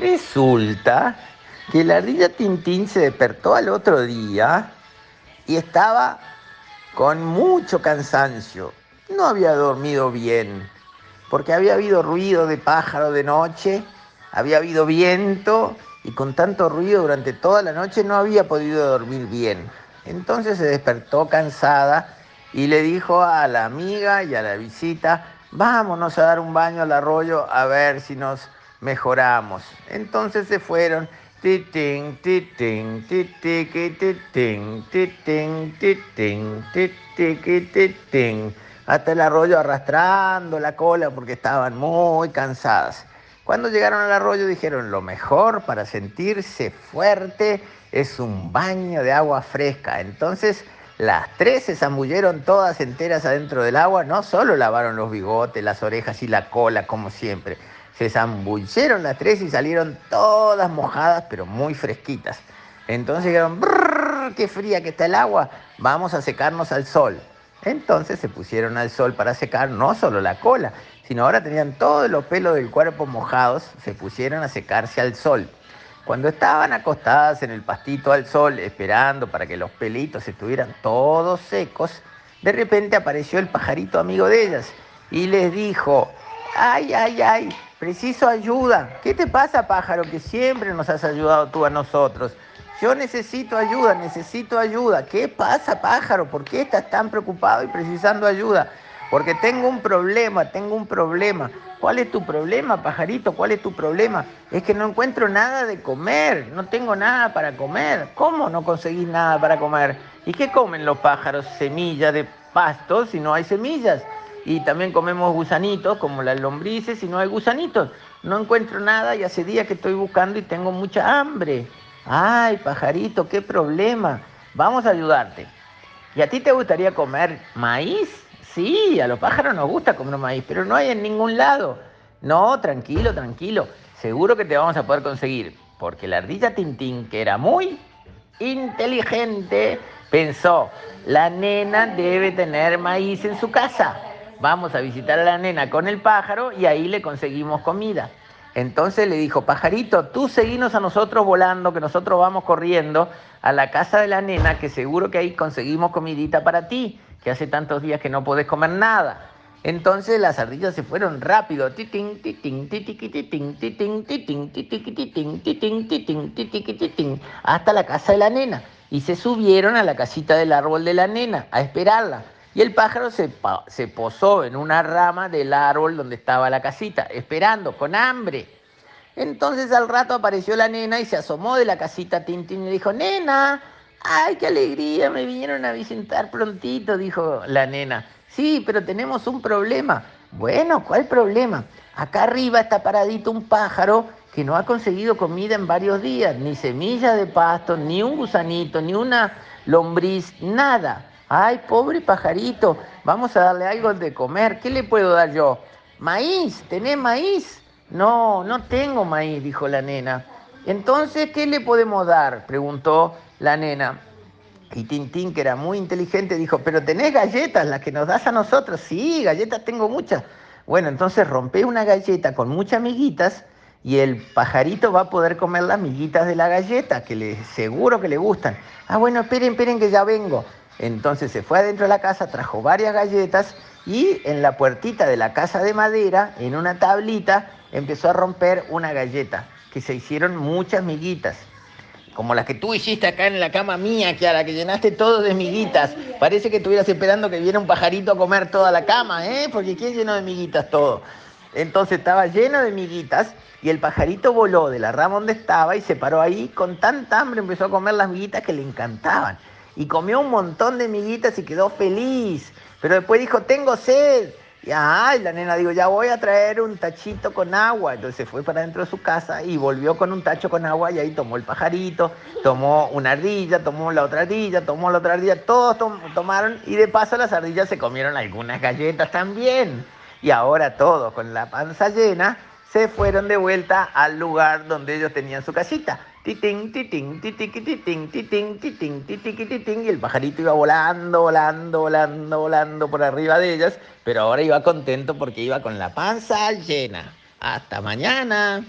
Resulta que la ardilla Tintín se despertó al otro día y estaba con mucho cansancio. No había dormido bien, porque había habido ruido de pájaro de noche, había habido viento y con tanto ruido durante toda la noche no había podido dormir bien. Entonces se despertó cansada y le dijo a la amiga y a la visita, vámonos a dar un baño al arroyo a ver si nos mejoramos. Entonces se fueron. Hasta el arroyo arrastrando la cola porque estaban muy cansadas. Cuando llegaron al arroyo dijeron, lo mejor para sentirse fuerte es un baño de agua fresca. Entonces las tres se zambulleron todas enteras adentro del agua, no solo lavaron los bigotes, las orejas y la cola como siempre, se zambulleron las tres y salieron todas mojadas pero muy fresquitas. Entonces dijeron, qué fría que está el agua, vamos a secarnos al sol. Entonces se pusieron al sol para secar no solo la cola, sino ahora tenían todos los pelos del cuerpo mojados, se pusieron a secarse al sol. Cuando estaban acostadas en el pastito al sol, esperando para que los pelitos estuvieran todos secos, de repente apareció el pajarito amigo de ellas y les dijo, ay, ay, ay, preciso ayuda. ¿Qué te pasa, pájaro, que siempre nos has ayudado tú a nosotros? Yo necesito ayuda, necesito ayuda. ¿Qué pasa, pájaro? ¿Por qué estás tan preocupado y precisando ayuda? Porque tengo un problema, tengo un problema. ¿Cuál es tu problema, pajarito? ¿Cuál es tu problema? Es que no encuentro nada de comer, no tengo nada para comer. ¿Cómo no conseguís nada para comer? ¿Y qué comen los pájaros? Semillas de pasto si no hay semillas. Y también comemos gusanitos como las lombrices si no hay gusanitos. No encuentro nada y hace días que estoy buscando y tengo mucha hambre. Ay, pajarito, qué problema. Vamos a ayudarte. ¿Y a ti te gustaría comer maíz? Sí, a los pájaros nos gusta comer maíz, pero no hay en ningún lado. No, tranquilo, tranquilo. Seguro que te vamos a poder conseguir. Porque la ardilla Tintín, que era muy inteligente, pensó, la nena debe tener maíz en su casa vamos a visitar a la nena con el pájaro y ahí le conseguimos comida. Entonces le dijo, pajarito, tú seguinos a nosotros volando, que nosotros vamos corriendo a la casa de la nena, que seguro que ahí conseguimos comidita para ti, que hace tantos días que no podés comer nada. Entonces las ardillas se fueron rápido. Hasta la casa de la nena. Y se subieron a la casita del árbol de la nena a esperarla. Y el pájaro se, posó en una rama del árbol donde estaba la casita, esperando, con hambre. Entonces al rato apareció la nena y se asomó de la casita Tintín y dijo, nena, ¡Ay, qué alegría! Me vinieron a visitar prontito, dijo la nena. Sí, pero tenemos un problema. Bueno, ¿cuál problema? Acá arriba está paradito un pájaro que no ha conseguido comida en varios días, ni semilla de pasto, ni un gusanito, ni una lombriz, nada. Ay, pobre pajarito, vamos a darle algo de comer. ¿Qué le puedo dar yo? Maíz, ¿tenés maíz? No, no tengo maíz, dijo la nena. Entonces, ¿qué le podemos dar? preguntó la nena. Y Tintín, que era muy inteligente, dijo, pero tenés galletas, las que nos das a nosotros. Sí, galletas tengo muchas. Bueno, entonces rompe una galleta con muchas miguitas y el pajarito va a poder comer las miguitas de la galleta, que le, seguro que le gustan. Ah, bueno, esperen, esperen que ya vengo. Entonces se fue adentro de la casa, trajo varias galletas y en la puertita de la casa de madera, en una tablita, empezó a romper una galleta, que se hicieron muchas miguitas como las que tú hiciste acá en la cama mía, Kiara, que llenaste todo de miguitas. Parece que estuvieras esperando que viera un pajarito a comer toda la cama, ¿eh? Porque ¿quién llenó de miguitas todo? Entonces estaba lleno de miguitas y el pajarito voló de la rama donde estaba y se paró ahí con tanta hambre, empezó a comer las miguitas que le encantaban. Y comió un montón de miguitas y quedó feliz. Pero después dijo, tengo sed. Y ay, la nena digo, ya voy a traer un tachito con agua. Entonces fue para dentro de su casa y volvió con un tacho con agua y ahí tomó el pajarito, tomó una ardilla, tomó la otra ardilla, tomó la otra ardilla, todos tomaron y de paso las ardillas se comieron algunas galletas también. Y ahora todos con la panza llena se fueron de vuelta al lugar donde ellos tenían su casita. Titing, titing, titing, titing, titing, titing, titing, titing, y el pajarito iba volando, volando, volando, volando por arriba de ellas, pero ahora iba contento porque iba con la panza llena. Hasta mañana.